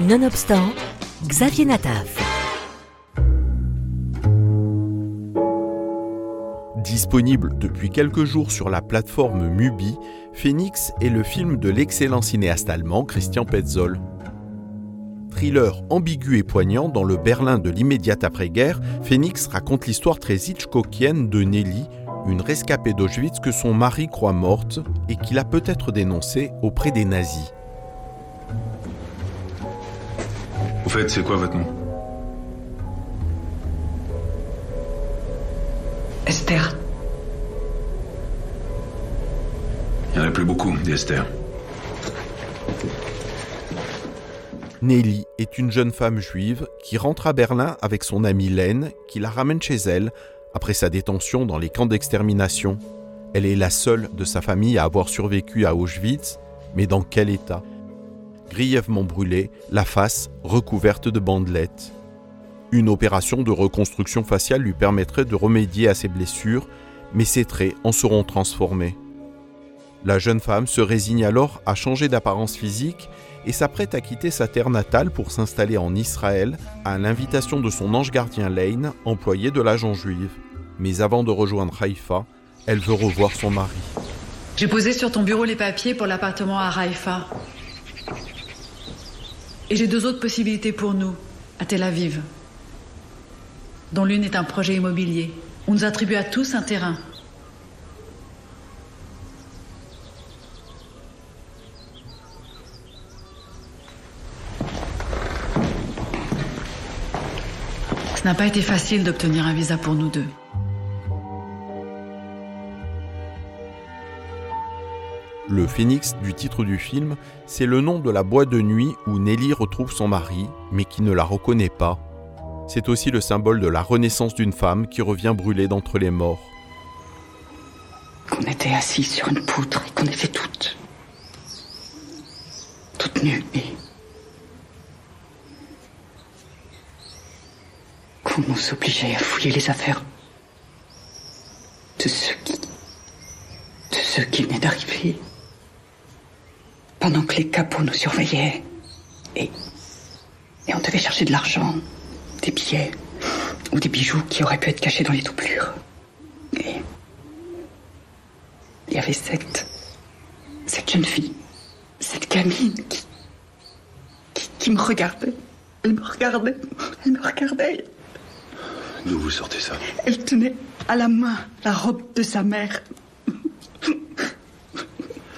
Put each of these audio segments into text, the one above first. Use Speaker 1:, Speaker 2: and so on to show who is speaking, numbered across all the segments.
Speaker 1: Nonobstant, Xavier Nataf.
Speaker 2: Disponible depuis quelques jours sur la plateforme Mubi, Phoenix est le film de l'excellent cinéaste allemand Christian Petzold. Thriller ambigu et poignant dans le Berlin de l'immédiate après-guerre, Phoenix raconte l'histoire très Hitchcockienne de Nelly, une rescapée d'Auschwitz que son mari croit morte et qu'il a peut-être dénoncée auprès des nazis.
Speaker 3: Fait, c'est quoi votre nom
Speaker 4: Esther.
Speaker 3: Il n'y en a plus beaucoup, des Esther.
Speaker 2: Nelly est une jeune femme juive qui rentre à Berlin avec son amie Len, qui la ramène chez elle après sa détention dans les camps d'extermination. Elle est la seule de sa famille à avoir survécu à Auschwitz, mais dans quel état? Grièvement brûlée, la face recouverte de bandelettes. Une opération de reconstruction faciale lui permettrait de remédier à ses blessures, mais ses traits en seront transformés. La jeune femme se résigne alors à changer d'apparence physique et s'apprête à quitter sa terre natale pour s'installer en Israël à l'invitation de son ange gardien Lane, employé de l'agent juive. Mais avant de rejoindre Haïfa, elle veut revoir son mari.
Speaker 4: J'ai posé sur ton bureau les papiers pour l'appartement à Haïfa. Et j'ai deux autres possibilités pour nous, à Tel Aviv. Dont l'une est un projet immobilier. On nous attribue à tous un terrain. Ce n'a pas été facile d'obtenir un visa pour nous deux.
Speaker 2: Le phénix du titre du film, c'est le nom de la boîte de nuit où Nelly retrouve son mari, mais qui ne la reconnaît pas. C'est aussi le symbole de la renaissance d'une femme qui revient brûlée d'entre les morts.
Speaker 4: Qu'on était assis sur une poutre et qu'on était toutes. toutes nues et. qu'on nous obligeait à fouiller les affaires de ceux qui. de ceux qui venaient d'arriver. Pendant que les capots nous surveillaient. Et. et on devait chercher de l'argent, des billets ou des bijoux qui auraient pu être cachés dans les doublures. Et. Il y avait cette. cette jeune fille, cette gamine qui. qui, qui me regardait. Elle me regardait. Elle me regardait.
Speaker 3: D'où vous sortez ça?
Speaker 4: Elle tenait à la main la robe de sa mère.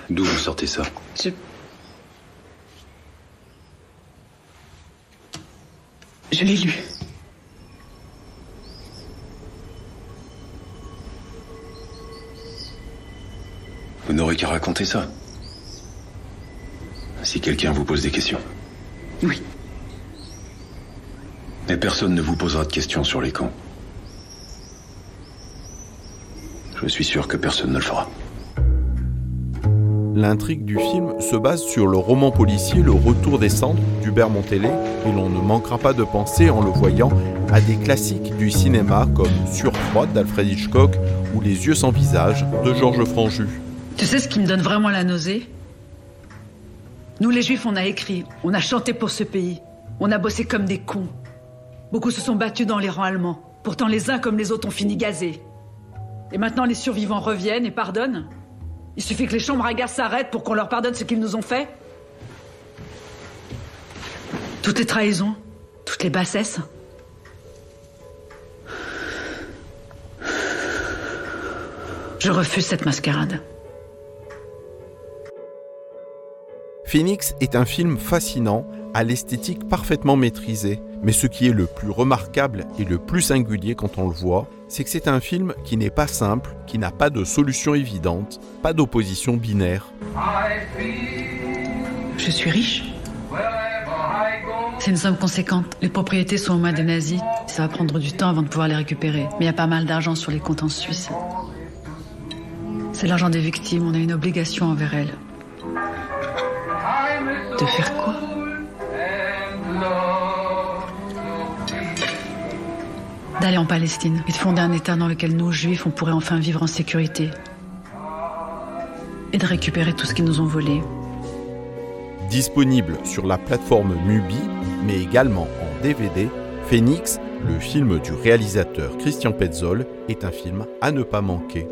Speaker 3: D'où vous sortez ça?
Speaker 4: Je. Je l'ai lu.
Speaker 3: Vous n'aurez qu'à raconter ça. Si quelqu'un vous pose des questions.
Speaker 4: Oui.
Speaker 3: Mais personne ne vous posera de questions sur les camps. Je suis sûr que personne ne le fera.
Speaker 2: L'intrigue du film se base sur le roman policier Le Retour des cendres d'Hubert Montellet et l'on ne manquera pas de penser en le voyant à des classiques du cinéma comme Surfroid d'Alfred Hitchcock ou Les yeux sans visage de Georges Franju.
Speaker 4: Tu sais ce qui me donne vraiment la nausée? Nous les juifs, on a écrit, on a chanté pour ce pays, on a bossé comme des cons. Beaucoup se sont battus dans les rangs allemands. Pourtant les uns comme les autres ont fini gazés. Et maintenant les survivants reviennent et pardonnent? Il suffit que les chambres à gaz s'arrêtent pour qu'on leur pardonne ce qu'ils nous ont fait Toutes les trahisons, toutes les bassesses. Je refuse cette mascarade.
Speaker 2: Phoenix est un film fascinant, à l'esthétique parfaitement maîtrisée. Mais ce qui est le plus remarquable et le plus singulier quand on le voit, c'est que c'est un film qui n'est pas simple, qui n'a pas de solution évidente, pas d'opposition binaire.
Speaker 4: Je suis riche. C'est une somme conséquente. Les propriétés sont aux mains des nazis. Ça va prendre du temps avant de pouvoir les récupérer. Mais il y a pas mal d'argent sur les comptes en Suisse. C'est l'argent des victimes. On a une obligation envers elles. De faire quoi? d'aller en Palestine et de fonder un État dans lequel nous, juifs, on pourrait enfin vivre en sécurité et de récupérer tout ce qu'ils nous ont volé.
Speaker 2: Disponible sur la plateforme Mubi, mais également en DVD, Phoenix, le film du réalisateur Christian Petzold, est un film à ne pas manquer.